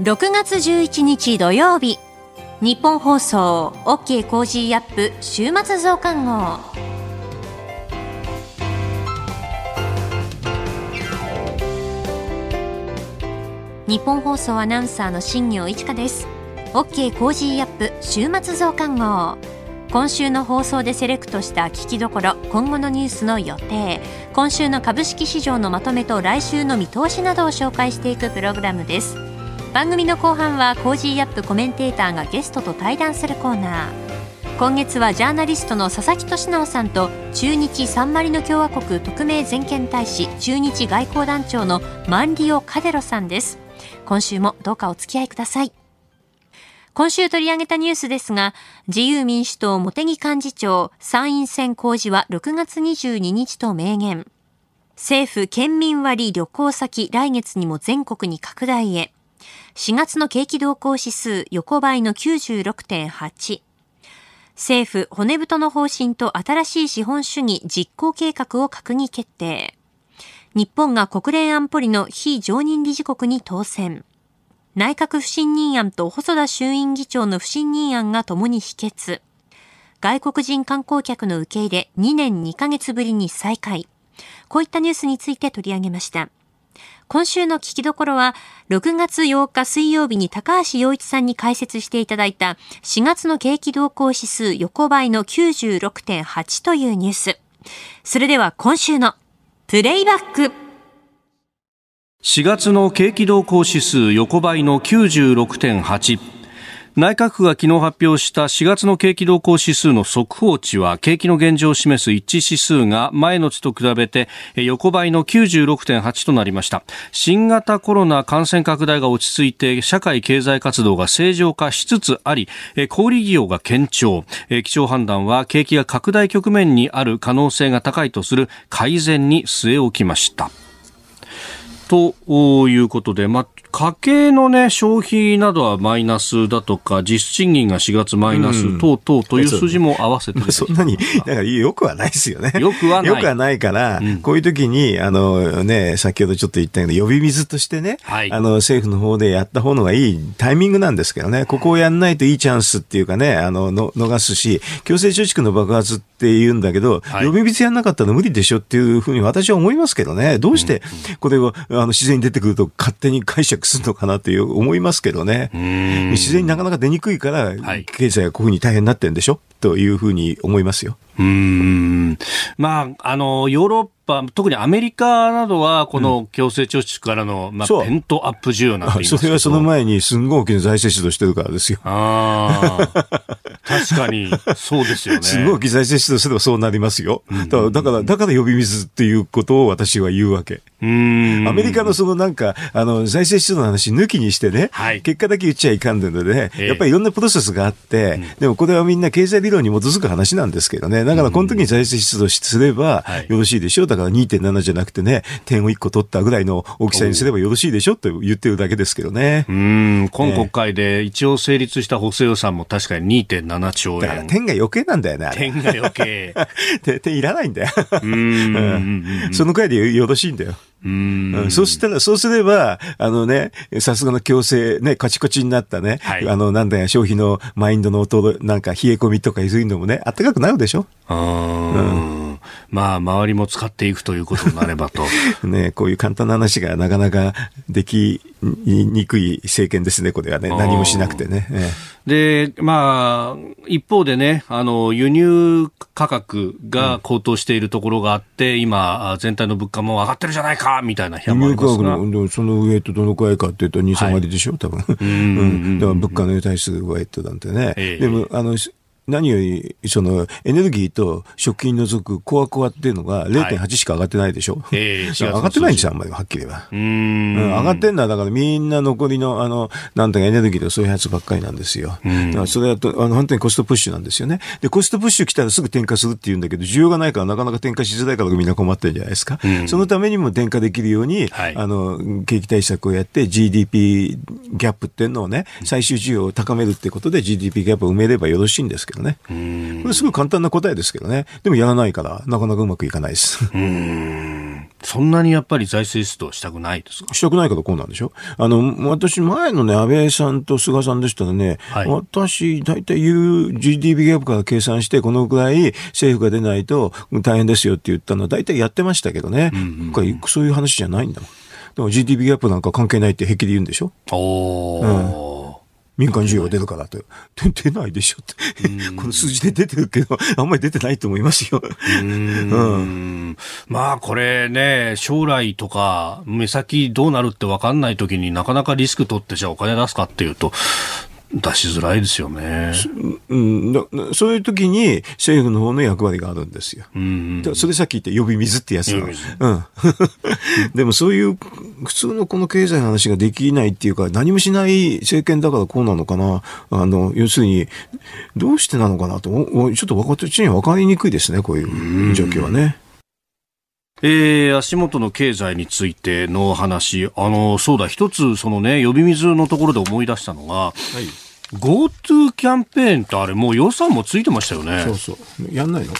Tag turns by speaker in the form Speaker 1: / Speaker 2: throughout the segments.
Speaker 1: 6月11日土曜日。ニッポン放送 OK! Cozy up! 週末増刊号。ニッポン放送アナウンサーの新行市佳です。 OK! Cozy up! 週末増刊号。今週の放送でセレクトした聞きどころ今後のニュースの予定。今週の株式市場のまとめと来週の見通しなどを紹介していくプログラムです。番組の後半は Cozy up コメンテーターがゲストと対談するコーナー今月はジャーナリストの佐々木俊尚さんと駐日サンマリノ共和国特命全権大使駐日外交団長のマンリオ・カデロさんです今週もどうかお付き合いください今週取り上げたニュースですが、自由民主党茂木幹事長、参院選公示は6月22日と明言。政府県民割旅行先来月にも全国に拡大へ。4月の景気動向指数横ばいの96.8。政府骨太の方針と新しい資本主義実行計画を閣議決定。日本が国連安保理の非常任理事国に当選。内閣不信任案と細田衆院議長の不信任案がともに否決。外国人観光客の受け入れ2年2ヶ月ぶりに再開。こういったニュースについて取り上げました。今週の聞きどころは、6月8日水曜日に高橋洋一さんに解説していただいた4月の景気動向指数横ばいの96.8というニュース。それでは今週のプレイバック。
Speaker 2: 4月の景気動向指数横ばいの96.8。内閣府が昨日発表した4月の景気動向指数の速報値は景気の現状を示す一致指数が前の月と比べて横ばいの96.8となりました。新型コロナ感染拡大が落ち着いて社会経済活動が正常化しつつあり小売業が堅調。基調判断は景気が拡大局面にある可能性が高いとする改善に据え置きました。ということで、ま、家計のね、消費などはマイナスだとか、実質賃金が4月マイナス等々という数字も合わせて、
Speaker 3: まあ、そ んなに、だからよくはないですよね。
Speaker 2: よくはない。
Speaker 3: よくはないから、うん、こういう時に、あのね、先ほどちょっと言ったけど、呼び水としてね、はい、あの、政府の方でやった方のがいいタイミングなんですけどね、ここをやんないといいチャンスっていうかね、あの、の逃すし、強制貯蓄の爆発って言うんだけど、はい、呼び水やんなかったら無理でしょっていうふうに私は思いますけどね、どうして、これを、あの、自然に出てくると勝手に解釈するのかなっていう思いますけどね。自然になかなか出にくいから、経済がこういうふうに大変になってるんでしょ？というふうに思いますよ。
Speaker 2: うん。まあ、あの、ヨーロッパ、特にアメリカなどは、この強制貯蓄からの、まあ、ペントアップ需要なんて言います
Speaker 3: それはその前に、すんごい大きな財政出動してるからですよ。
Speaker 2: ああ。確かに、そうですよね。
Speaker 3: すごい大きい財政出動すればそうなりますよ。だから、だから呼び水っていうことを私は言うわけ。アメリカのそのなんか、あの、財政出動の話抜きにしてね、はい、結果だけ言っちゃいかんでのでね、やっぱりいろんなプロセスがあって、うん、でもこれはみんな経済理論に基づく話なんですけどね、だからこの時に財政出動すればよろしいでしょう。だから2.7じゃなくてね、点を1個取ったぐらいの大きさにすればよろしいでしょと言ってるだけですけどね。
Speaker 2: うん、今国会で一応成立した補正予算も確かに2.7兆円。だから
Speaker 3: 点が余計なんだよね、
Speaker 2: 点が余計。
Speaker 3: 点いらないんだよ。うん。そのくらいでよろしいんだよ。うんそうしたら、そうすれば、あのね、さすがの強制、ね、カチコチになったね、はい、あの、なんだよ、消費のマインドの音、なんか冷え込みとかいうのもね、あったかくなるでしょうん。
Speaker 2: まあ、周りも使っていくということになればと。
Speaker 3: ね、こういう簡単な話がなかなかできにくい政権ですね、これはね。何もしなくてね。
Speaker 2: で、まあ、一方でね、あの、輸入価格が高騰しているところがあって、うん、今、全体の物価も上がってるじゃないか、みたいな批判もありますが。
Speaker 3: 輸入価格の、その上とどのくらいかっていうと、2、3割でしょ、はい、多分。うん。だから物価の対する上となんてね。えー、でも、あの、何より、その、エネルギーと食品除くコアコアっていうのが0.8しか上がってないでしょ、はい、えー、上がってないんですよ、あんまり、はっきり言えば。うん,、上がってんのは、だからみんな残りの、あの、なんとかエネルギーとそういうやつばっかりなんですよ。だからそれだと、あの、本当にコストプッシュなんですよね。で、コストプッシュ来たらすぐ転嫁するって言うんだけど、需要がないからなかなか転嫁しづらいからみんな困ってるんじゃないですか。そのためにも転嫁できるように、はい、あの、景気対策をやって GDP ギャップっていうのをね、最終需要を高めるってことで GDP ギャップを埋めればよろしいんですけどね。これすごい簡単な答えですけどね。でもやらないから、なかなかうまくいかないです。うん
Speaker 2: そんなにやっぱり財政出動したくないですか？
Speaker 3: したくないからこうなんでしょ？あの、私前のね、安倍さんと菅さんでしたらね、はい、私、大体 GDP ギャップから計算して、このぐらい政府が出ないと大変ですよって言ったのは大体やってましたけどね。うんうんうん、そういう話じゃないんだもん。でも GDP ギャップなんか関係ないって平気で言うんでしょ？おー。うん民間需要が出るからって。出ないでしょって。この数字で出てるけど、あんまり出てないと思いますよ。うん,、
Speaker 2: まあこれね、将来とか目先どうなるって分かんない時になかなかリスク取ってじゃあお金出すかっていうと、出しづらいですよね。
Speaker 3: うん、そういう時に政府の方の役割があるんですよ。うん、それさっき言った呼び水ってやつうん。でもそういう普通のこの経済の話ができないっていうか何もしない政権だからこうなのかな。あの、要するにどうしてなのかなと、ちょっと分かってちに分かりにくいですね、こういう状況はね。
Speaker 2: えー、足元の経済についての話、あの、そうだ、一つ、そのね、呼び水のところで思い出したのが、はい。GoTo キャンペーンってあれもう予算もついてましたよね。
Speaker 3: そうそう。やんないの？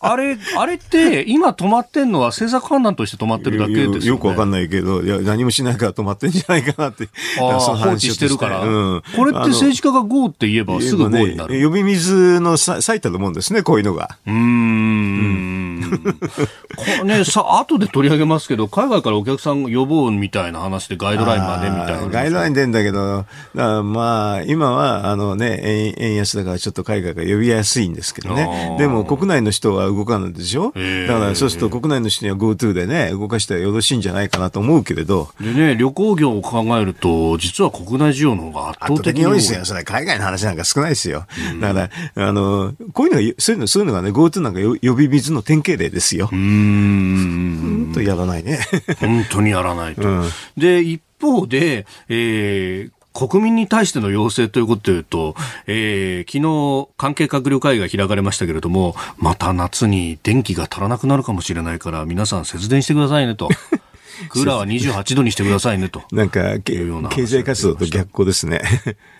Speaker 2: あれ、あれって今止まってんのは政策判断として止まってるだけですよね。
Speaker 3: よくわかんないけど、いや、何もしないから止まってんじゃないかなって。
Speaker 2: ああ、放置してるから。うん。これって政治家が GO って言えばすぐ GO になる。
Speaker 3: ね、呼び水の最たるもんですね、こういうのが。うん。うん
Speaker 2: これね、さ、後で取り上げますけど、海外からお客さん呼ぼうみたいな話でガイドラインまでみたいな。
Speaker 3: ガイドライン出んだけど、だまあ、今は、あのね、円円安だからちょっと海外が呼びやすいんですけどね。でも国内の人は動かないでしょだからそうすると国内の人には GoTo でね、動かしたらよろしいんじゃないかなと思うけれど。
Speaker 2: でね、旅行業を考えると、実は国内需要の方が圧倒的に
Speaker 3: 多いですよ。それ海外の話なんか少ないですよ。だから、あの、こういうのが、そういうの、そういうのがね、GoTo なんか呼び水の典型例ですよ。うん。本当やらないね。
Speaker 2: 本当にやらないと。うん、で、一方で、えー、国民に対しての要請ということでいうと、えー、昨日関係閣僚会議が開かれましたけれども、また夏に電気が足らなくなるかもしれないから、皆さん節電してくださいねと。クーラーは28度にしてくださいねと。
Speaker 3: なんか、経済活動と逆行ですね。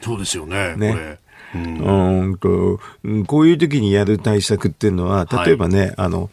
Speaker 2: そうですよね、ねこれ。
Speaker 3: うんとこういう時にやる対策っていうのは、例えばね、はい、あの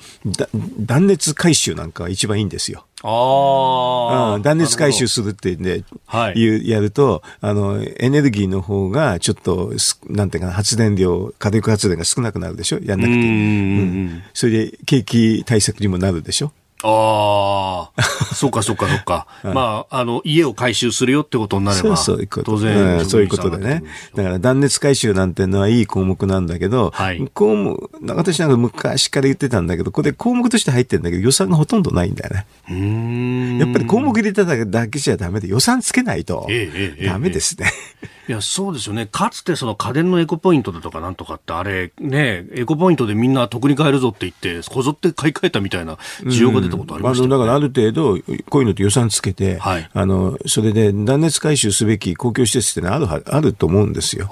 Speaker 3: 断熱回収なんかが一番いいんですよ。ああ、断熱回収するってね、はい、やると、あの、エネルギーの方がちょっと、なんていうかな、発電量、火力発電が少なくなるでしょ？やんなくて。うん、それで景気対策にもなるでしょ？
Speaker 2: ああ、そうかそうかそうか。まあ、あの、家を回収するよってことになれば、そうそう当然、
Speaker 3: うん、そういうことでね。だから断熱回収なんてのはいい項目なんだけど、はい、項目、私なんか昔から言ってたんだけど、これ項目として入ってるんだけど、予算がほとんどないんだよね。うんやっぱり項目入れただけじゃダメで、予算つけないと、ダメですね。ええ
Speaker 2: えいや、そうですよね。かつてその家電のエコポイントだとかなんとかって、あれ、ね、エコポイントでみんな得に買えるぞって言って、こぞって買い替えたみたいな需要が出たことありました、ね、
Speaker 3: だからある程度、こういうのって予算つけて、はい、あの、それで断熱回収すべき公共施設ってのはある、あると思うんですよ。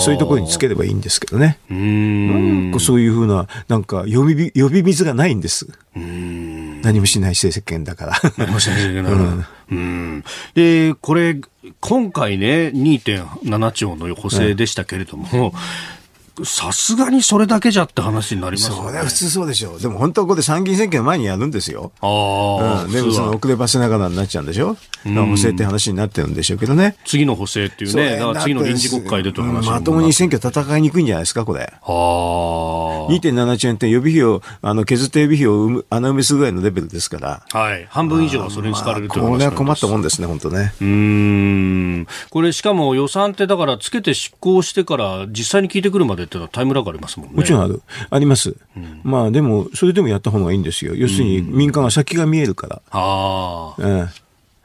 Speaker 3: そういうところにつければいいんですけどね。うん。そういうふうな、なんか呼び、呼び水がないんです。うん何もしない政権だから。何もしない政権だ
Speaker 2: から。うん、で、これ、今回ね、2.7兆の補正でしたけれども、さすがにそれだけじゃって話になりますよね。
Speaker 3: 普通そうでしょう。でも本当はここで参議院選挙の前にやるんですよ。ああ、うん。でもその遅ればせながらになっちゃうんでしょ。うん、補正って話になってるんでしょうけどね。
Speaker 2: 次の補正っていうね、だから次の臨時国会でという話、
Speaker 3: まともに選挙戦いにくいんじゃないですか、これ。ああ。2.7兆円って予備費を、あの、削って予備費を穴埋めするぐらいのレベルですから。
Speaker 2: はい。半分以上はそれに使われるという
Speaker 3: これは困ったもんですね、本当ね。う
Speaker 2: ん。これしかも予算ってだからつけて執行してから実際に聞いてくるまでってのはタイムラグありますもんね。
Speaker 3: もちろんある。あります。うん、まあでも、それでもやった方がいいんですよ。要するに民間は先が見えるから。ああ。
Speaker 2: うん。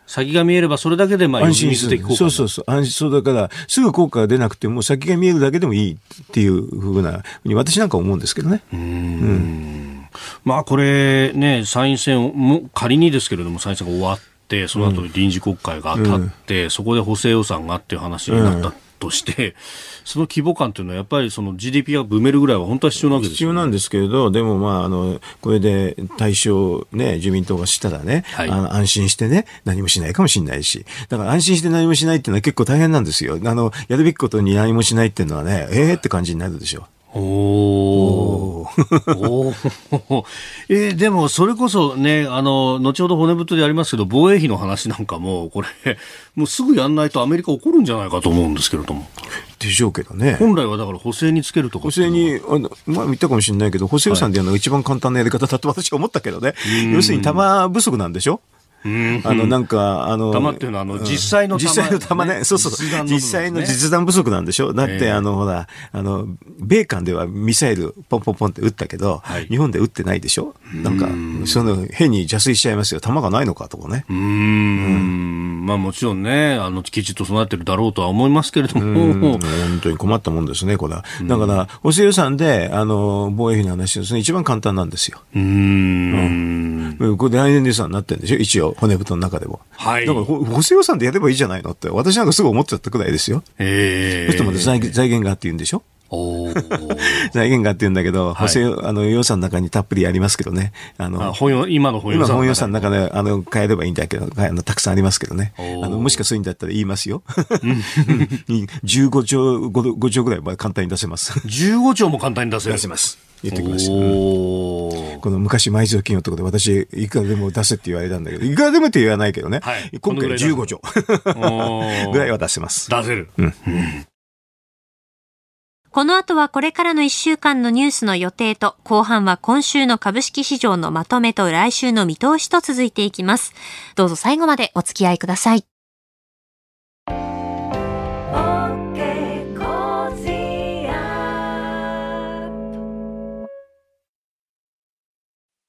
Speaker 2: 先が見えればそれだけでまあ安心する。
Speaker 3: そうそうそう。安心そうだから、すぐ効果が出なくても先が見えるだけでもいいっていうふうな、私なんか思うんですけどね。うん。うん
Speaker 2: まあこれね、参院選も、仮にですけれども参院選が終わって、その後に臨時国会が当たって、うん、そこで補正予算がっていう話になったとして、その規模感というのはやっぱりその GDP が埋めるぐらいは本当は必要なわけです、ね、
Speaker 3: 必要なんですけれど、でもまあ、あの、これで対象ね、自民党がしたらね、はい、あの安心してね、何もしないかもしれないし、だから安心して何もしないっていうのは結構大変なんですよ。あの、やるべきことに何もしないっていうのはね、ええー、って感じになるでしょう。
Speaker 2: おおお えー、でもそれこそね、あの、後ほど骨太でやりますけど、防衛費の話なんかも、これ、もうすぐやんないとアメリカ怒るんじゃないかと思うんですけれども。
Speaker 3: でしょうけどね。
Speaker 2: 本来はだから補正につけると
Speaker 3: 補正に、あの、まあ言ったかもしれないけど、補正予算でやるのが一番簡単なやり方だと私は思ったけどね。要するに弾不足なんでしょ？あの、なんか、あの、
Speaker 2: 弾っていうのは、あの、実際の
Speaker 3: 弾、実際の弾ね。そうそう。実際の実弾不足なんでしょ？だって、あの、ほら、あの、米韓ではミサイルポンポンポンって撃ったけど、日本で撃ってないでしょ？なんか、その、変に邪推しちゃいますよ。弾がないのかとかね。
Speaker 2: うん。まあもちろんね、あの、きちっと備えてるだろうとは思いますけれども。
Speaker 3: 本当に困ったもんですね、これは。だから、補正予算で、あの、防衛費の話ですね、一番簡単なんですよ。うん。これ来年度予算になってるんでしょ？一応。骨太の中でも。はい。だから、補正予算でやればいいじゃないのって、私なんかすぐ思っちゃったくらいですよ。ええー。そしてまた財財源がって言うんでしょ？お 財源がって言うんだけど、補正、あの予算の中にたっぷりありますけどね。
Speaker 2: あの、あ本今の本予算。
Speaker 3: 今本予算の中で、あの、変えればいいんだけど、あのたくさんありますけどね。あの、もしかするんだったら言いますよ。15兆、5, 5兆ぐらいは簡単に出せます。
Speaker 2: 15兆も簡単に出せ
Speaker 3: 出せます。言ってきました。この昔埋蔵金のところで私、いくらでも出せって言われたんだけど、いくらでもって言わないけどね。はい、今回15兆ぐらいは出せます。
Speaker 2: 出せる。うん。
Speaker 1: この後はこれからの1週間のニュースの予定と、後半は今週の株式市場のまとめと来週の見通しと続いていきます。どうぞ最後までお付き合いください。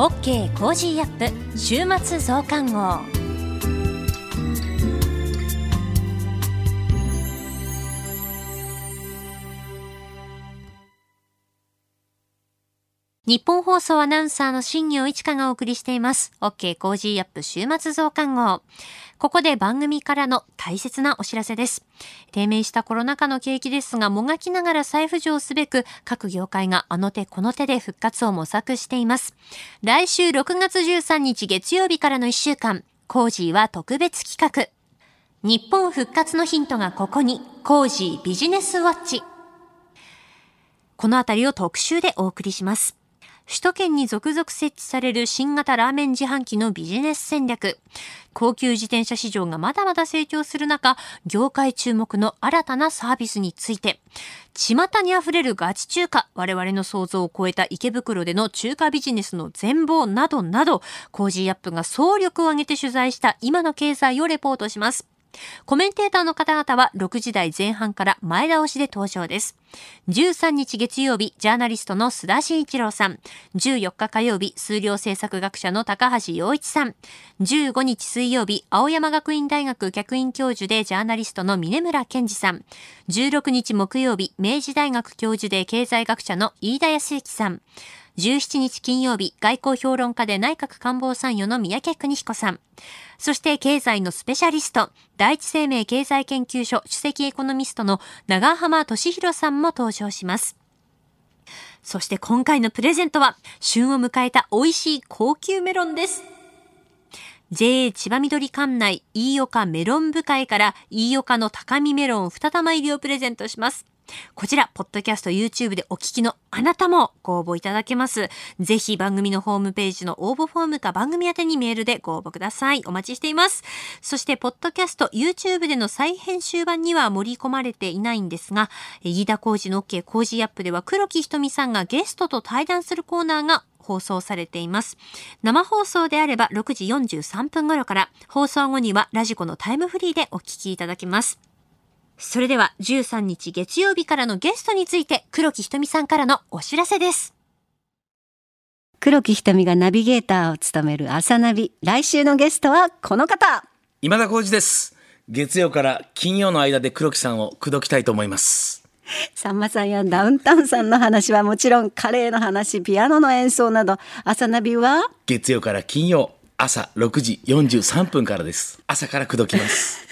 Speaker 1: OK Cozy up 週末増刊号ニッポン放送アナウンサーの新行市佳がお送りしています。OK Cozy up 週末増刊号。ここで番組からの大切なお知らせです。低迷したコロナ禍の景気ですが、もがきながら再浮上すべく、各業界があの手この手で復活を模索しています。来週6月13日月曜日からの1週間、コージーは特別企画。日本復活のヒントがここに、コージービジネスウォッチ。このあたりを特集でお送りします。首都圏に続々設置される新型ラーメン自販機のビジネス戦略。高級自転車市場がまだまだ成長する中、業界注目の新たなサービスについて、巷に溢れるガチ中華、我々の想像を超えた池袋での中華ビジネスの全貌などなど、Cozy up が総力を挙げて取材した今の経済をレポートします。コメンテーターの方々は6時台前半から前倒しで登場です。13日月曜日、ジャーナリストの須田慎一郎さん。14日火曜日、数量政策学者の高橋洋一さん。15日水曜日、青山学院大学客員教授でジャーナリストの峯村健司さん。16日木曜日、明治大学教授で経済学者の飯田康之さん。17日金曜日、外交評論家で内閣官房参与の三宅邦彦さん。そして経済のスペシャリスト、第一生命経済研究所首席エコノミストの長浜俊弘さんも登場します。そして今回のプレゼントは、旬を迎えた美味しい高級メロンです。JA 千葉緑館内飯岡メロン部会から飯岡の高見メロン2玉入りをプレゼントします。こちら、ポッドキャスト YouTube でお聞きのあなたもご応募いただけます。ぜひ番組のホームページの応募フォームか番組宛てにメールでご応募ください。お待ちしています。そして、ポッドキャスト YouTube での再編集版には盛り込まれていないんですが、飯田浩二の OK 工事アップでは黒木ひとみさんがゲストと対談するコーナーが放送されています。生放送であれば6時43分頃から、放送後にはラジコのタイムフリーでお聞きいただけます。それでは13日月曜日からのゲストについて黒木ひとみさんからのお知らせです。
Speaker 4: 黒木ひとみがナビゲーターを務める朝ナビ。来週のゲストはこの方。
Speaker 5: 今田耕司です。月曜から金曜の間で黒木さんを口説きたいと思います。
Speaker 4: さんまさんやダウンタウンさんの話はもちろんカレーの話、ピアノの演奏など、朝ナビは？
Speaker 5: 月曜から金曜朝6時43分からです。朝から口説きます。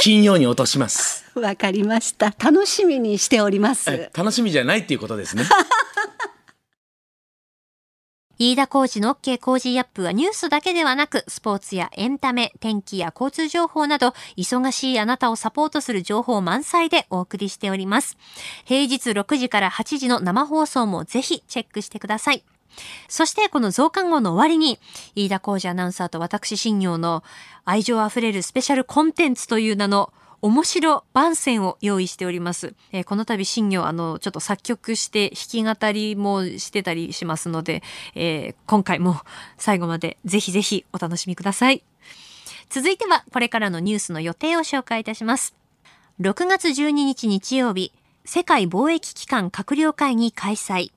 Speaker 5: 金曜に落とします。
Speaker 4: わかりました。楽しみにしております。
Speaker 5: 楽しみじゃないっていうことですね。
Speaker 1: 飯田浩二の OK 工事アップはニュースだけではなく、スポーツやエンタメ、天気や交通情報など、忙しいあなたをサポートする情報満載でお送りしております。平日6時から8時の生放送もぜひチェックしてください。そしてこの増刊号の終わりに、飯田浩二アナウンサーと私新業の愛情あふれるスペシャルコンテンツという名の面白番宣を用意しております。えー、この度新業あのちょっと作曲して弾き語りもしてたりしますので、えー、今回も最後までぜひぜひお楽しみください。続いてはこれからのニュースの予定を紹介いたします。6月12日日曜日、世界貿易機関閣僚会議開催。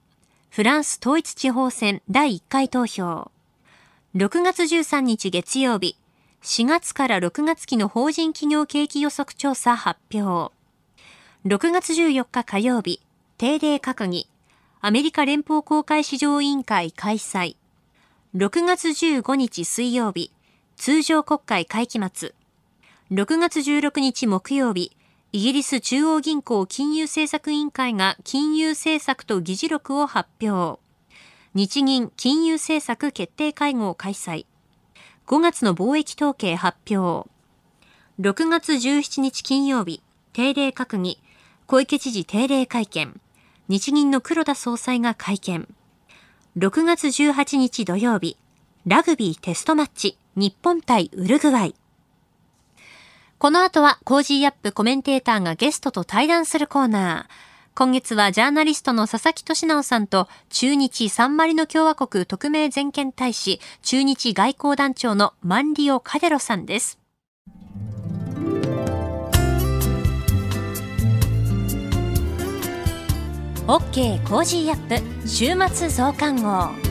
Speaker 1: フランス統一地方選第1回投票。6月13日月曜日、4月から6月期の法人企業景気予測調査発表。6月14日火曜日、定例閣議、アメリカ連邦公開市場委員会開催。6月15日水曜日、通常国会会期末。6月16日木曜日、イギリス中央銀行金融政策委員会が金融政策と議事録を発表。日銀金融政策決定会合開催。5月の貿易統計発表。6月17日金曜日、定例閣議、小池知事定例会見、日銀の黒田総裁が会見。6月18日土曜日、ラグビーテストマッチ、日本対ウルグアイ。この後は Cozy up コメンテーターがゲストと対談するコーナー。今月はジャーナリストの佐々木俊尚さんと駐日サンマリノ共和国特命全権大使、駐日外交団長のマンリオ・カデロさんです。OK Cozy up 週末増刊号。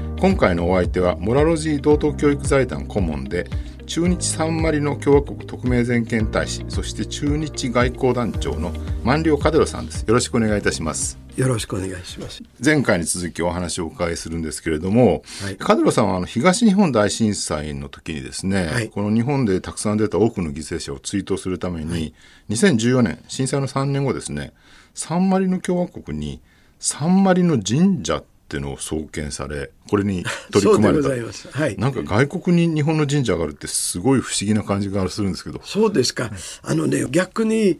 Speaker 6: 今回のお相手はモラロジー道徳教育財団顧問で中日サンマリの共和国特命全権大使そして中日外交団長の万両カデロさんです。よろしくお願いいたします。
Speaker 7: よろしくお願いします。
Speaker 6: 前回に続きお話をお伺いするんですけれども、はい、カデロさんはあの東日本大震災の時にですね、はい、この日本でたくさん出た多くの犠牲者を追悼するために、はい、2014年震災の3年後ですねサンマリの共和国にサンマリの神社っていうのを創建されこれに 取り組まれた。はい、なんか外国に日本の神社があるってすごい不思議な感じがするんですけど。
Speaker 7: そうですか、あのね逆に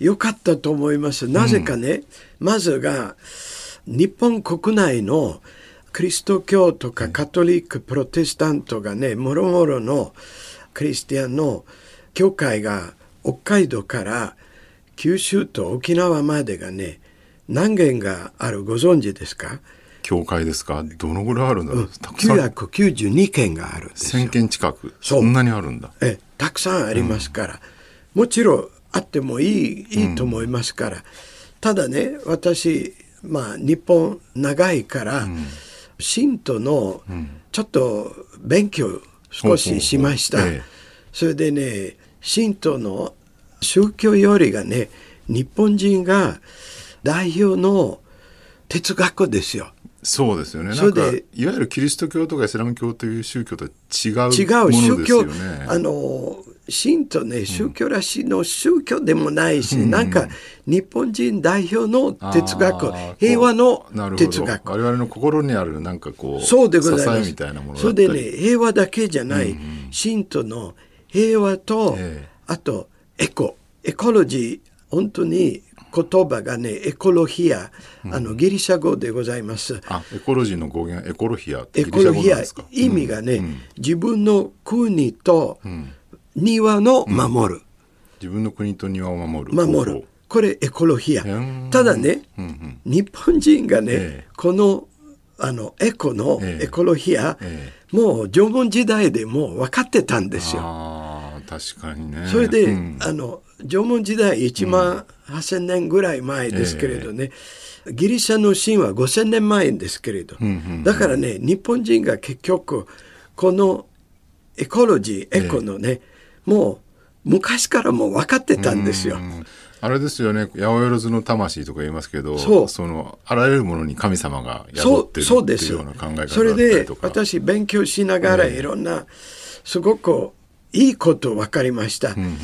Speaker 7: 良かったと思います。なぜかね、うん、まずが日本国内のキリスト教とかカトリック、プロテスタントがね、もろもろのクリスティアンの教会が北海道から九州と沖縄までがね、何軒があるご存知ですか？
Speaker 6: 教会ですか？どのぐらいあるんだろう、うん、
Speaker 7: たくさん。992件があるんです
Speaker 6: よ。1000件近く。そんなにあるんだ。
Speaker 7: えたくさんありますから、うん、もちろんあってもいいいいと思いますから、うん、ただね私まあ日本長いから、信徒のちょっと勉強少ししました、それでね信徒の宗教よりがね日本人が代表の哲学ですよ。
Speaker 6: そうですよね。なんかいわゆるキリスト教とかイスラム教という宗教とは違うものですよね。違う宗教
Speaker 7: あの信徒ね宗教らしいの宗教でもないし、うん、なんか日本人代表の哲学、平和の哲学。
Speaker 6: 我々の心にあるなんかこう
Speaker 7: そうでござい
Speaker 6: ます。みたいなもの
Speaker 7: それでね平和だけじゃない、うん、信徒の平和と、えー、あとエコエコロジー本当に言葉がねエコロヒア、うん、あのギリシャ語でございます。
Speaker 6: あエコロジーの語源エコロヒア
Speaker 7: エコロヒア意味がね、うん、自分の国と庭の守る、
Speaker 6: 自分の国と庭を守る
Speaker 7: 守る。これエコロヒア。ただね、うんうん、日本人がね、えー、このあのエコのエコロヒア、えー、もう縄文時代でもう分かってたんですよ。
Speaker 6: 確かにね。
Speaker 7: それで、うん、あの縄文時代1万8,000年ぐらい前ですけれどね、えー、ギリシャの神話5,000年前ですけれど、うんうんうん、だからね日本人が結局このエコロジーエコのね、えー、もう昔からもう分かってたんですよ。
Speaker 6: あれですよね八百万の魂とか言いますけどそのあらゆるものに神様が宿ってるっていうような考え方
Speaker 7: それで私勉強しながらいろんな、すごくいいこと分かりました。うんうん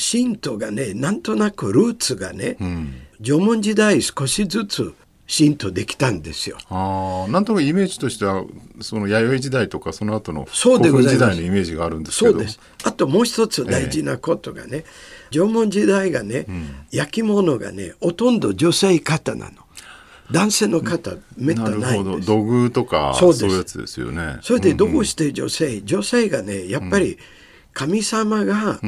Speaker 7: 神道がねなんとなくルーツがね、うん、縄文時代少しずつ神道できたんですよ。
Speaker 6: あなんとなくイメージとしてはその弥生時代とかその後の古墳時代のイメージがあるんですけど。そうです。
Speaker 7: あともう一つ大事なことがね、えー、縄文時代がね、うん、焼き物がねほとんど女性方なの。男性の方めったないんです。
Speaker 6: 土偶とかそういうやつですよね。
Speaker 7: それでどうして女性、うんうん、女性がねやっぱり、うん神様が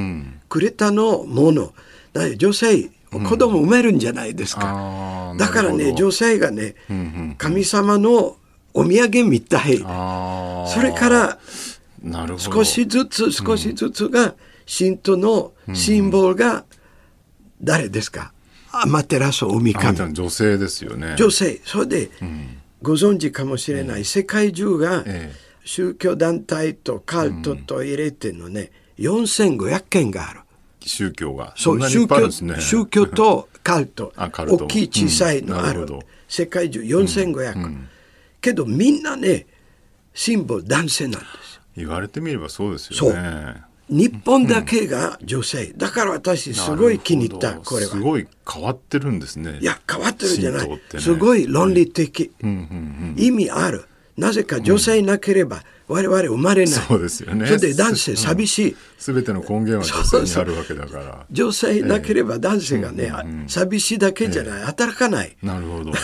Speaker 7: くれたのもの、だ女性子供産めるんじゃないですか、うん、だからね女性がね、うんうん、神様のお土産みたい。それから少しずつ少しずつが神道のシンボルが誰ですか、アマテラスオミカ
Speaker 6: 女性ですよね。
Speaker 7: 女性。それで、ご存知かもしれない、世界中が、ええ宗教団体とカルトと入れてのね、うん、4500件がある。
Speaker 6: 宗教が。
Speaker 7: そう宗教宗教とカルト。大きい小さいのある、うん、世界中4500、うん。うん、けどみんなねシンボル男性なんです
Speaker 6: 言われてみればそうですよね。
Speaker 7: 日本だけが女性、だから私すごい気に入ったこれは。
Speaker 6: すごい変わってるんですね。
Speaker 7: いや変わってるじゃない、ね、すごい論理的、意味あるなぜか女性なければ我々生まれない、
Speaker 6: そうですよね。
Speaker 7: それで男性寂しい。
Speaker 6: すべ、ての根源は女性にあるわけだから。
Speaker 7: 女性なければ男性がね、えーうんうん、寂しいだけじゃない、えー、働かない。
Speaker 6: なるほど。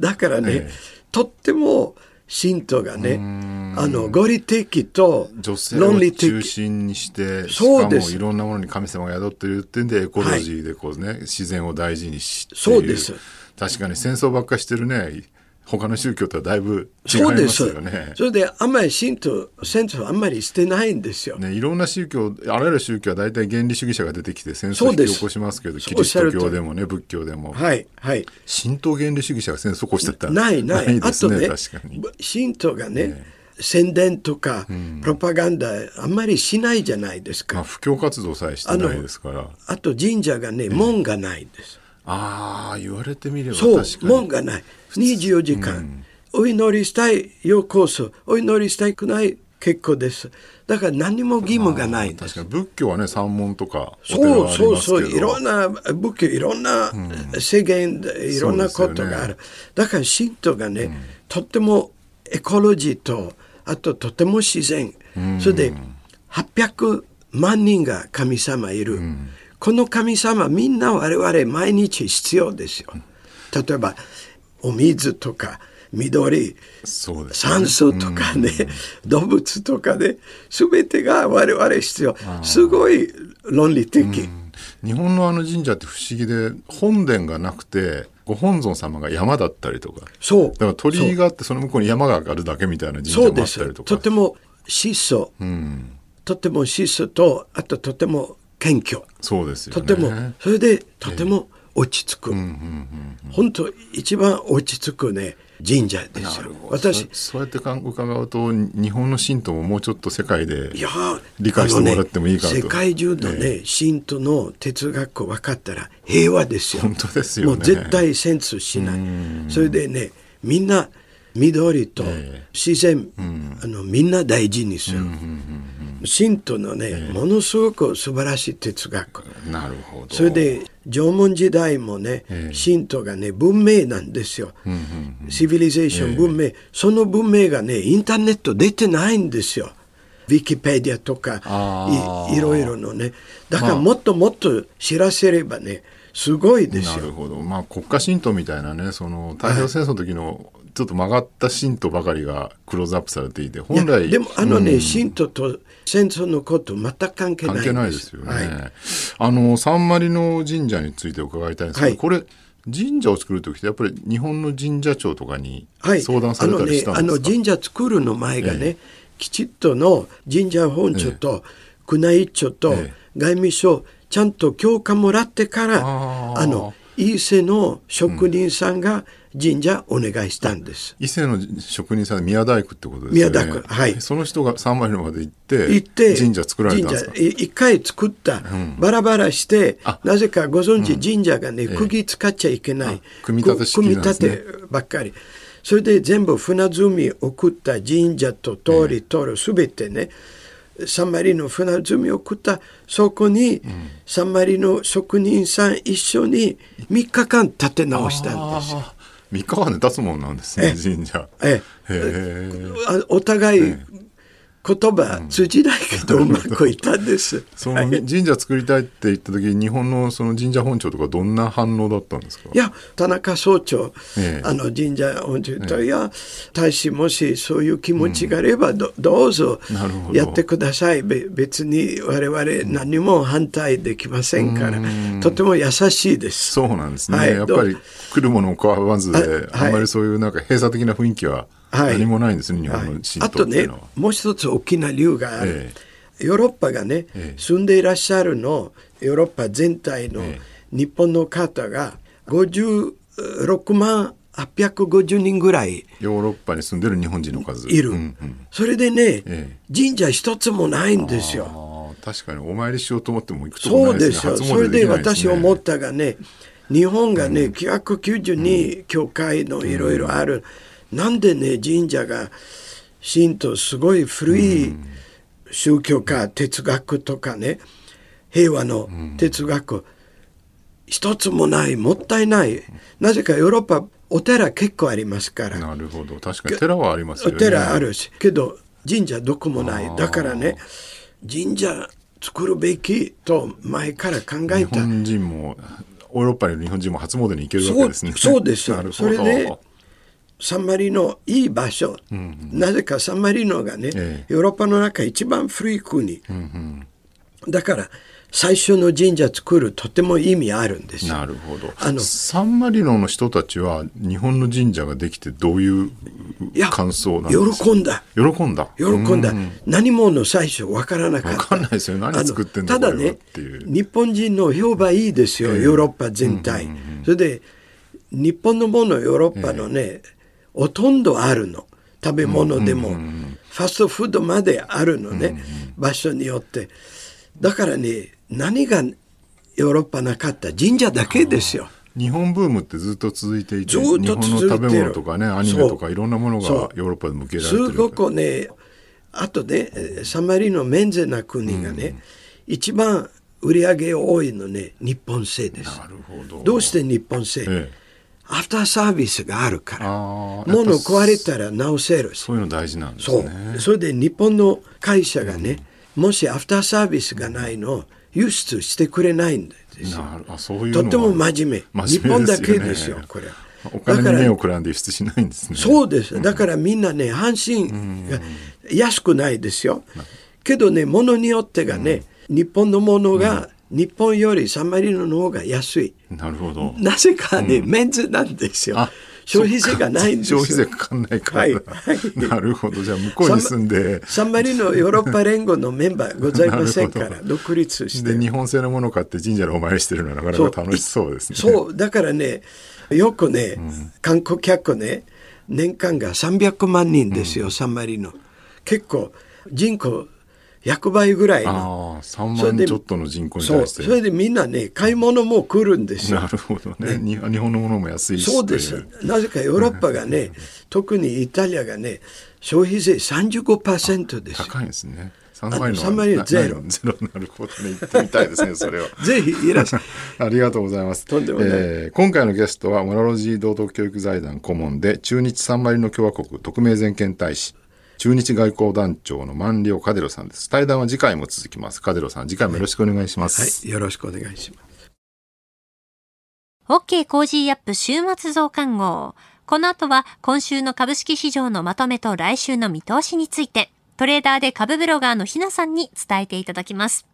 Speaker 7: だからね、えー、とっても信徒がねあの合理的と論理的
Speaker 6: 中心にしてしかもいろんなものに神様が宿ってるってんでエコロジーでこうね、はい、自然を大事にして
Speaker 7: そうです。
Speaker 6: 確かに戦争ばっかしてるね他の宗教とはだいぶ違いますよね。
Speaker 7: それであんまり神と戦争あんまりしてないんですよ。
Speaker 6: ね、いろんな宗教あらゆる宗教は大体原理主義者が出てきて戦争を引き起こしますけどキリスト教でもね仏教でも。
Speaker 7: はいはい。
Speaker 6: 神道原理主義者が戦争を起こしてた
Speaker 7: ないない。
Speaker 6: ないですね、
Speaker 7: ね
Speaker 6: 確かに。
Speaker 7: 神道がねね宣伝とか、プロパガンダあんまりしないじゃないですか。まあ、
Speaker 6: 布教活動さえしてないですから
Speaker 7: あと神社がね門がないんです、
Speaker 6: ああ言われてみれば
Speaker 7: そう門がない。24時間、うん。お祈りしたいようこそお祈りしたくない結構です。だから何も義務がない。
Speaker 6: 確かに。仏教はね三門とか
Speaker 7: そうそうそう。いろんな仏教いろんな制限、うん、いろんなことがある、ね、だから神道がね、うん、とってもエコロジーとあととても自然、うん、それで800万人が神様いる、この神様みんな我々毎日必要ですよ。例えばお水とか緑、
Speaker 6: そうですね。
Speaker 7: 酸素とかね、動物とかね全てが我々必要。すごい論理的、
Speaker 6: 日本のあの神社って不思議で本殿がなくてご本尊様が山だったりとか。
Speaker 7: そう。
Speaker 6: だから鳥居があってその向こうに山があるだけみたいな神社もあったりとか。
Speaker 7: とても質素、とても質素とあととても謙虚。
Speaker 6: そうですよね。
Speaker 7: とても。それでとても落ち着く、本当一番落ち着くね神社ですよ。私
Speaker 6: そそうやってか伺うと日本の神道ももうちょっと世界で理解してもらってもいいかなと
Speaker 7: ね世界中のね、神道の哲学分かったら平和ですよ。
Speaker 6: 本当ですよね。
Speaker 7: もう絶対戦争しない。それでねみんな緑と自然、あのみんな大事にする、神道のね、ものすごく素晴らしい哲学。
Speaker 6: なるほど。
Speaker 7: それで縄文時代もね、神道がね文明なんですよ、シビリゼーション文明、その文明がねインターネット出てないんですよ。ウィキペディアとかいろいろのね。だからもっともっと知らせればねすごいですよ。
Speaker 6: なるほど。まあ国家神道みたいなねその太平洋戦争の時のちょっと曲がった神道ばかりがクローズアップされていて本来
Speaker 7: でもあのね、
Speaker 6: うん。
Speaker 7: 神道と戦争のこと全く関係ないんです
Speaker 6: 関係ないですよね、
Speaker 7: はい
Speaker 6: あのサンマリノ神社について伺いたいんですけど、
Speaker 7: はい。
Speaker 6: これ神社を作る時ってやっぱり日本の神社長とかに
Speaker 7: はい、
Speaker 6: 相談されたりしたんですか、
Speaker 7: あのね、あの神社作るの前がね、
Speaker 6: え
Speaker 7: きちっとの神社本庁と宮内庁と
Speaker 6: ええ。
Speaker 7: 外務省ちゃんと許可もらってから
Speaker 6: あ
Speaker 7: の伊勢の職人さんが神社お願いしたんです。
Speaker 6: 伊勢の職人さんで宮大工ってことですよね。
Speaker 7: 宮大工はい。
Speaker 6: その人がサンマリノまで行って
Speaker 7: 行って
Speaker 6: 神社作られたんですか？
Speaker 7: 神社い一回作った、バラバラして
Speaker 6: あ。
Speaker 7: なぜかご存知、神社がね釘使っちゃいけない、
Speaker 6: あ組み立て式なん
Speaker 7: 組み立てばっかり。それで全部船積み送った神社と通り通るすべてね、サンマリの船積み送った。そこに、サンマリの職人さん一緒に3日間立て直したんです
Speaker 6: 三日間で立つもんなんですね
Speaker 7: え
Speaker 6: 神社。
Speaker 7: ええ。お互い言葉通じないけどうまくいったんです。
Speaker 6: その神社作りたいって言った時日本のその神社本庁とかどんな反応だったんですか？
Speaker 7: いや田中総長、
Speaker 6: ええ。
Speaker 7: あの神社本庁と、いや大使もしそういう気持ちがあればど,、どうぞ
Speaker 6: なるほど。
Speaker 7: やってください。べ別に我々何も反対できませんから、とても優しいです。
Speaker 6: そうなんですね、
Speaker 7: はい。
Speaker 6: やっぱり来るものを拒まずで、
Speaker 7: はい。
Speaker 6: あんまりそういうなんか閉鎖的な雰囲気は
Speaker 7: はい
Speaker 6: 何もないんですね、日本の
Speaker 7: あとね
Speaker 6: 道っていうのは。
Speaker 7: もう一つ大きな理由がある、
Speaker 6: え
Speaker 7: ヨーロッパがね、
Speaker 6: ええ。
Speaker 7: 住んでいらっしゃるのヨーロッパ全体の
Speaker 6: え
Speaker 7: 日本の方が56万850人ぐらい。
Speaker 6: ヨーロッパに住んでる日本人の数。
Speaker 7: いる、
Speaker 6: うんうん。
Speaker 7: それでね、
Speaker 6: え
Speaker 7: 神社一つもないんですよ。
Speaker 6: 確かに。お参りしようと思っても行くとこ
Speaker 7: そ
Speaker 6: ないうでね。
Speaker 7: ですすよ。
Speaker 6: 初詣
Speaker 7: それで私思ったがね、日本がね、992教会のいろいろある、なんでね、神社が神道すごい古い宗教か哲学とかね、平和の哲学、一つもない、もったいない。なぜかヨーロッパ、お寺結構ありますから。
Speaker 6: なるほど。確かに寺はありますよね。
Speaker 7: お寺あるしけど神社どこもない。だからね神社作るべきと前から考え
Speaker 6: 日
Speaker 7: た
Speaker 6: 本人もヨーロッパに日本人も初詣に行けるわけですね。
Speaker 7: そうですよ。それでサンマリノいい場所、なぜかサンマリノがね、
Speaker 6: え
Speaker 7: ヨーロッパの中一番古い国、だから最初の神社作るとても意味あるんですよ。
Speaker 6: なるほど。
Speaker 7: あの
Speaker 6: サンマリノの人たちは日本の神社ができてどういう感想なんですか？
Speaker 7: 喜んだ。
Speaker 6: 喜んだ。
Speaker 7: 喜んだ、
Speaker 6: う
Speaker 7: 何者最初わからなかった。
Speaker 6: わかんないですよ。何作ってんだ
Speaker 7: ただね
Speaker 6: っていう。
Speaker 7: 日本人の評判いいですよ、ヨーロッパ全体、それで日本のものヨーロッパのね、ほとんどあるの。食べ物でも、ファストフードまであるのね、場所によって。だからね何がヨーロッパなかった？神社だけですよ。
Speaker 6: 日本ブームってずっと続いていて
Speaker 7: ずっと
Speaker 6: 日本の
Speaker 7: 続いてる。
Speaker 6: 食べ物とかねアニメとかいろんなものがヨーロッパでも受けられてる
Speaker 7: すごくねあとねサマリのメンゼな国がね、一番売り上げ多いのね日本製です。
Speaker 6: なるほど。
Speaker 7: どうして日本製、
Speaker 6: ええ
Speaker 7: アフターサービスがあるから物壊れたら直せるし。
Speaker 6: そういうの大事なんです
Speaker 7: そう。
Speaker 6: ね
Speaker 7: それで日本の会社がね、もしアフターサービスがないの輸出してくれないんですよ。
Speaker 6: なるあそういう
Speaker 7: とても真面目。
Speaker 6: 真面目
Speaker 7: 日本だけですよこれ。
Speaker 6: お金に目をくらんで輸出しないんですね。
Speaker 7: そうです。だからみんなね、阪神が安くないですよ。けどね、ものによってがね、日本のものが、日本よりサンマリノの方が安い。
Speaker 6: なるほど。
Speaker 7: なぜかね、メンズなんですよ。消費税がないんです
Speaker 6: 消費税かかんないから。はい。はい、なるほど。じゃあ向こうに住んで。
Speaker 7: サンマリノヨーロッパ連合のメンバーございませんから、独立して。
Speaker 6: で、日本製のものを買って神社でお参りしてるのはなかなか楽しそうですね。
Speaker 7: そう、だからね、よくね、うん、観光客ね、年間が300万人ですよ、うん、サンマリノ。結構、人口100倍ぐらいの。
Speaker 6: ああ、3万ちょっとの人口に対して
Speaker 7: そ。それでみんなね、買い物も来るんですよ。
Speaker 6: なるほどね。ね日本のものも安いし。
Speaker 7: そうです。なぜかヨーロッパがね、特にイタリアがね、消費税35%です。
Speaker 6: 高いですね。3倍の
Speaker 7: 3倍のゼロ。
Speaker 6: ゼロなるほどね。行ってみたいですね、それは。
Speaker 7: ぜひいらっしゃい。
Speaker 6: ありがとうございます。
Speaker 7: とんでもない。え
Speaker 6: ー、今回のゲストは、モラロジー道徳教育財団顧問で、中日サンマリノ共和国特命全権大使、中日外交団長の万両カデロさんです。対談は次回も続きます。カデロさん、次回もよろしくお願いします。
Speaker 7: はい、よろしくお願いします。
Speaker 1: OK Cozy up 週末増刊号。この後は今週の株式市場のまとめと来週の見通しについて、トレーダーで株ブロガーのひなさんに伝えていただきます。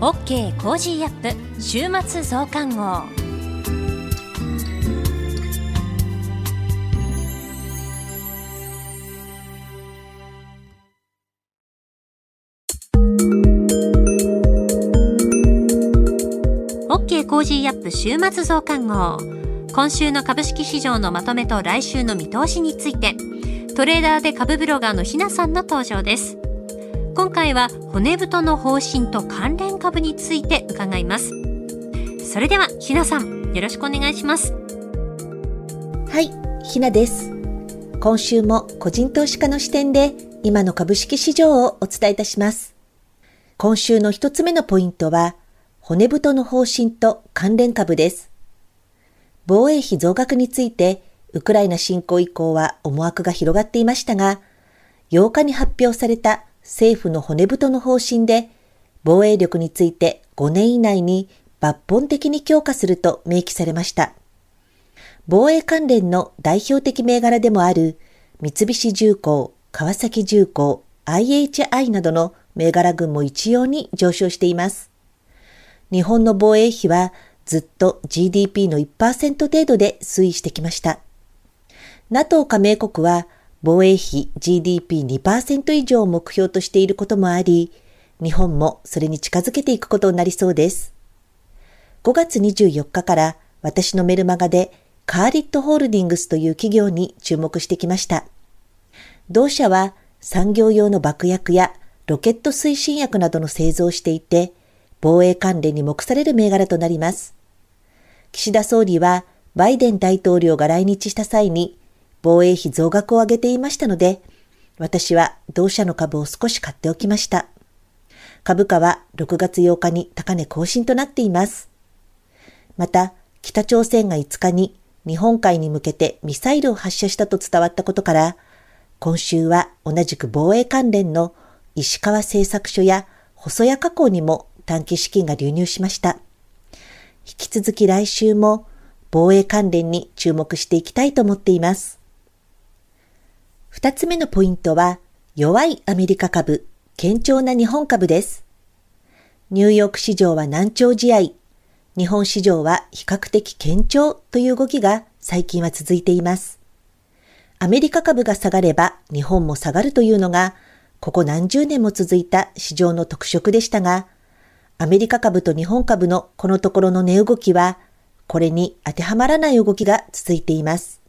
Speaker 1: OK Cozy up 週末増刊号。Cozy up 週末増刊号。今週の株式市場のまとめと来週の見通しについて、トレーダーで株ブロガーのひなさんの登場です。今回は骨太の方針と関連株について伺います。それではひなさん、よろしくお願いします。
Speaker 8: はい、ひなです。今週も個人投資家の視点で今の株式市場をお伝えいたします。今週の一つ目のポイントは、骨太の方針と関連株です。防衛費増額について、ウクライナ侵攻以降は思惑が広がっていましたが、8日に発表された政府の骨太の方針で、防衛力について5年以内に抜本的に強化すると明記されました。防衛関連の代表的銘柄でもある三菱重工、川崎重工、IHI などの銘柄群も一様に上昇しています。日本の防衛費はずっと GDP の1%程度で推移してきました。NATO 加盟国は防衛費 GDP2% 以上を目標としていることもあり、日本もそれに近づけていくことになりそうです。5月24日から私のメルマガでカーリットホールディングスという企業に注目してきました。同社は産業用の爆薬やロケット推進薬などの製造をしていて、防衛関連に目される銘柄となります。岸田総理はバイデン大統領が来日した際に防衛費増額を上げていましたので、私は同社の株を少し買っておきました。株価は6月8日に高値更新となっています。また、北朝鮮が5日に日本海に向けてミサイルを発射したと伝わったことから、今週は同じく防衛関連の石川製作所や細谷加工にも短期資金が流入しました。引き続き来週も防衛関連に注目していきたいと思っています。二つ目のポイントは、弱いアメリカ株、堅調な日本株です。ニューヨーク市場は難聴試合、日本市場は比較的堅調という動きが最近は続いています。アメリカ株が下がれば日本も下がるというのが、ここ何十年も続いた市場の特色でしたが、アメリカ株と日本株のこのところの値動きは、これに当てはまらない動きが続いています。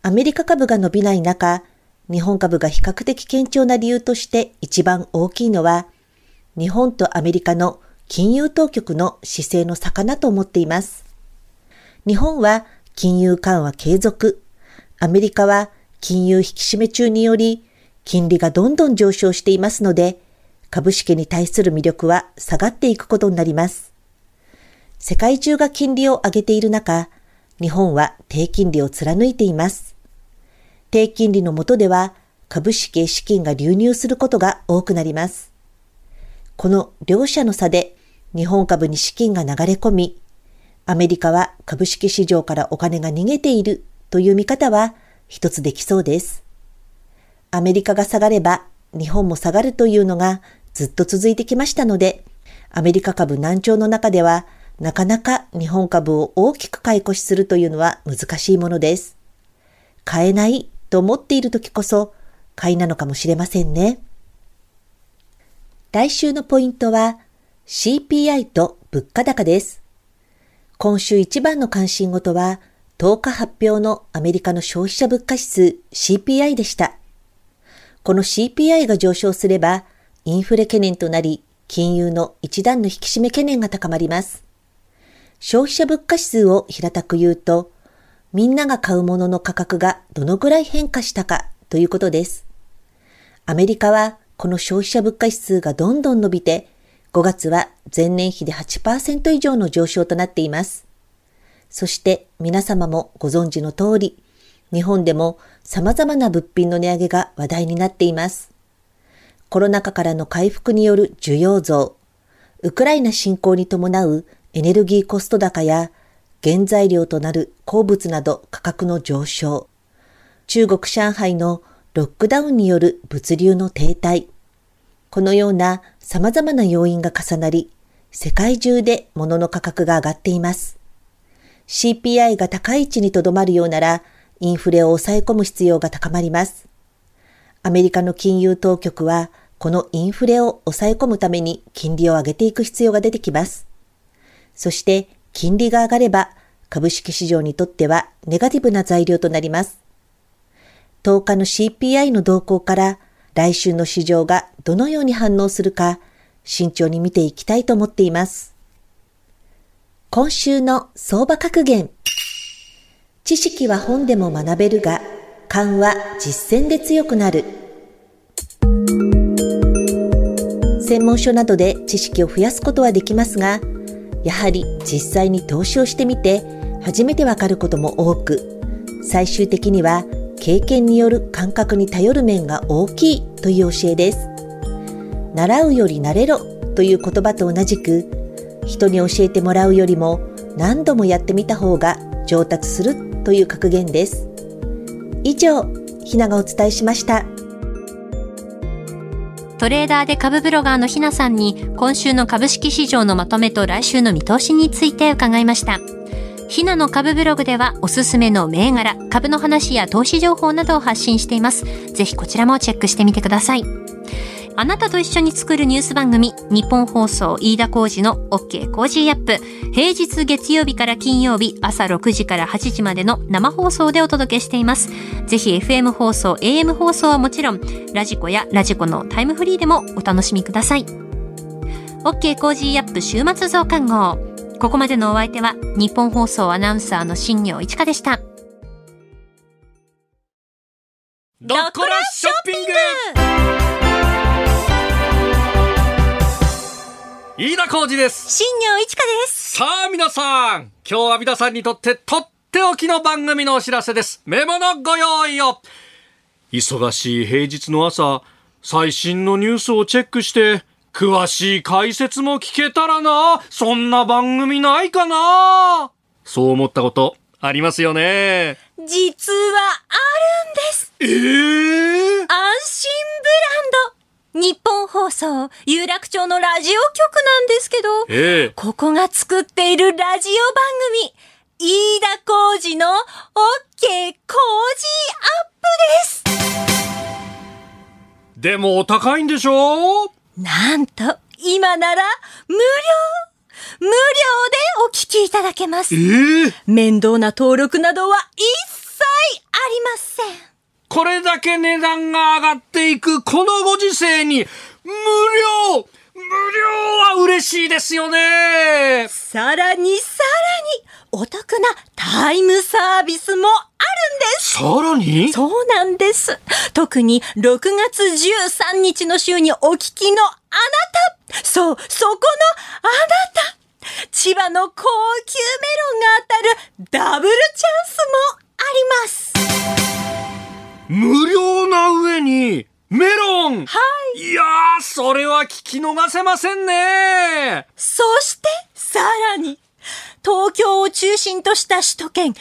Speaker 8: アメリカ株が伸びない中、日本株が比較的堅調な理由として一番大きいのは、日本とアメリカの金融当局の姿勢の差かなと思っています。日本は金融緩和継続、アメリカは金融引き締め中により金利がどんどん上昇していますので、株式に対する魅力は下がっていくことになります。世界中が金利を上げている中、日本は低金利を貫いています。低金利の下では株式へ資金が流入することが多くなります。この両者の差で日本株に資金が流れ込み、アメリカは株式市場からお金が逃げているという見方は一つできそうです。アメリカが下がれば日本も下がるというのがずっと続いてきましたので、アメリカ株難聴の中ではなかなか日本株を大きく買い越しするというのは難しいものです。買えないと思っている時こそ買いなのかもしれませんね。来週のポイントは CPI と物価高です。今週一番の関心事は10日発表のアメリカの消費者物価指数 CPI でした。この CPI が上昇すればインフレ懸念となり金融の一段の引き締め懸念が高まります。消費者物価指数を平たく言うとみんなが買うものの価格がどのぐらい変化したかということです。アメリカはこの消費者物価指数がどんどん伸びて、5月は前年比で8%以上の上昇となっています。そして皆様もご存知の通り、日本でも様々な物品の値上げが話題になっています。コロナ禍からの回復による需要増、ウクライナ侵攻に伴うエネルギーコスト高や原材料となる鉱物など価格の上昇、中国上海のロックダウンによる物流の停滞、このような様々な要因が重なり、世界中で物の価格が上がっています。CPI が高い位置にとどまるようなら、インフレを抑え込む必要が高まります。アメリカの金融当局は、このインフレを抑え込むために金利を上げていく必要が出てきます。そして、金利が上がれば株式市場にとってはネガティブな材料となります。10日の CPI の動向から来週の市場がどのように反応するか慎重に見ていきたいと思っています。今週の相場格言。知識は本でも学べるが、勘は実践で強くなる。専門書などで知識を増やすことはできますが、やはり実際に投資をしてみて初めてわかることも多く、最終的には経験による感覚に頼る面が大きいという教えです。習うより慣れろという言葉と同じく、人に教えてもらうよりも何度もやってみた方が上達するという格言です。以上、ひながお伝えしました。
Speaker 1: トレーダーで株ブロガーのひなさんに今週の株式市場のまとめと来週の見通しについて伺いました。ひなの株ブログではおすすめの銘柄、株の話や投資情報などを発信しています。ぜひこちらもチェックしてみてください。あなたと一緒に作るニュース番組、ニッポン放送飯田浩司の OK Cozy up。平日月曜日から金曜日朝6時から8時までの生放送でお届けしています。ぜひ FM 放送、AM 放送はもちろん、ラジコやラジコのタイムフリーでもお楽しみください。OK Cozy up 週末増刊号。ここまでのお相手はニッポン放送アナウンサーの新行市佳でした。
Speaker 2: ドッコラショッピング飯田浩司です。
Speaker 1: 新行市佳です。
Speaker 2: さあ皆さん、今日は皆さんにとってとっておきの番組のお知らせです。メモのご用意を。忙しい平日の朝、最新のニュースをチェックして、詳しい解説も聞けたらな。そんな番組ないかな。そう思ったことありますよね。
Speaker 1: 実はあるんです。
Speaker 2: ええー、
Speaker 1: 安心ブランド。日本放送、有楽町のラジオ局なんですけど、
Speaker 2: ええ、
Speaker 1: ここが作っているラジオ番組、飯田浩二の OK 工事アップです。
Speaker 2: でもお高いんでしょ？
Speaker 1: なんと、今なら無料無料でお聞きいただけます。
Speaker 2: えー、
Speaker 1: 面倒な登録などは一切ありません。
Speaker 2: これだけ値段が上がっていくこのご時世に、無料無料は嬉しいですよね。
Speaker 1: さらにさらに、お得なタイムサービスもあるんです。
Speaker 2: さらに？
Speaker 1: そうなんです。特に6月13日の週にお聞きのあなた。そう、そこのあなた。千葉の高級メロンが当たるダブルチャンスもあります。
Speaker 2: 無料な上に、メロン。
Speaker 9: はい。
Speaker 2: いやー、それは聞き逃せませんね。
Speaker 9: そして、さらに、東京を中心とした首都圏1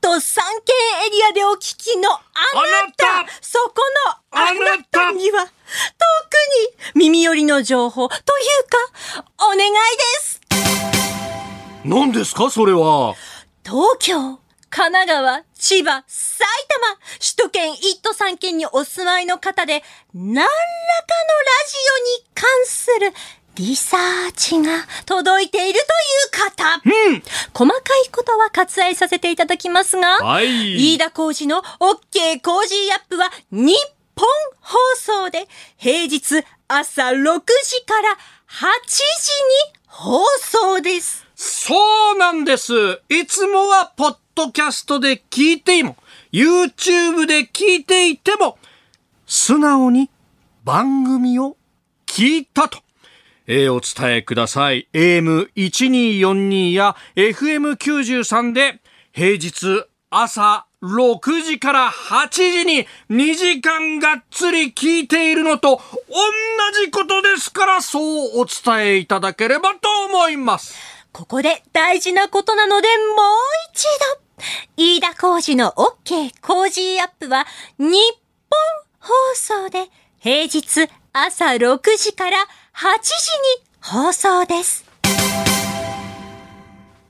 Speaker 9: 都3県エリアでお聞きのあなた。そこのあなたには特に耳寄りの情報というかお願いです。
Speaker 2: 何ですかそれは。
Speaker 9: 東京神奈川、千葉、埼玉、首都圏1都3県にお住まいの方で、何らかのラジオに関するリサーチが届いているという方。
Speaker 2: うん。
Speaker 9: 細かいことは割愛させていただきますが、
Speaker 2: はい。
Speaker 9: 飯田浩司の OK Cozy up はニッポン放送で平日朝6時から8時に放送です。
Speaker 2: そうなんです。いつもはポッドキャストで聞いても、YouTube で聞いていても、素直に番組を聞いたとえー、お伝えください。AM1242 や FM93 で平日朝6時から8時に2時間がっつり聞いているのと同じことですからそうお伝えいただければと思います。
Speaker 9: ここで大事なことなのでもう一度。飯田浩二の OK 工事アップは日本放送で平日朝6時から8時に放送です。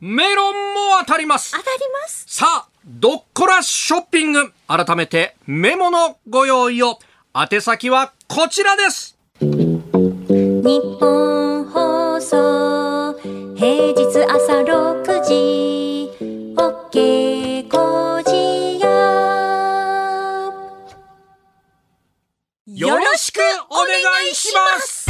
Speaker 2: メロンも当たります。
Speaker 9: 当たります。
Speaker 2: さあ、どっこらショッピング。改めてメモのご用意を。宛先はこちらです。
Speaker 9: 日本放送しくお願いします。